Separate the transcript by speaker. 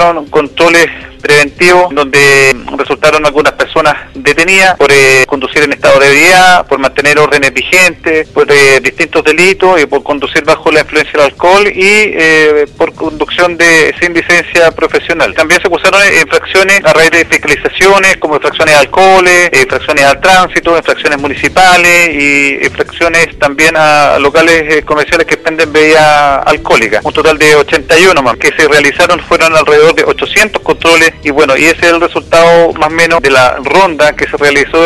Speaker 1: realizaron controles preventivos donde resultaron algunas personas detenidas por eh, conducir en estado de ebriedad, por mantener órdenes vigentes, por eh, distintos delitos y por conducir bajo la influencia del alcohol y eh, por conducción de sin licencia profesional. También se acusaron infracciones a raíz de fiscalizaciones como infracciones de alcoholes, infracciones al tránsito, infracciones municipales y infracciones también a locales comerciales que expenden bebida alcohólica. Un total de 81 más que se realizaron fueron alrededor de 800 controles y bueno, y ese es el resultado más menos de la ronda que se realizó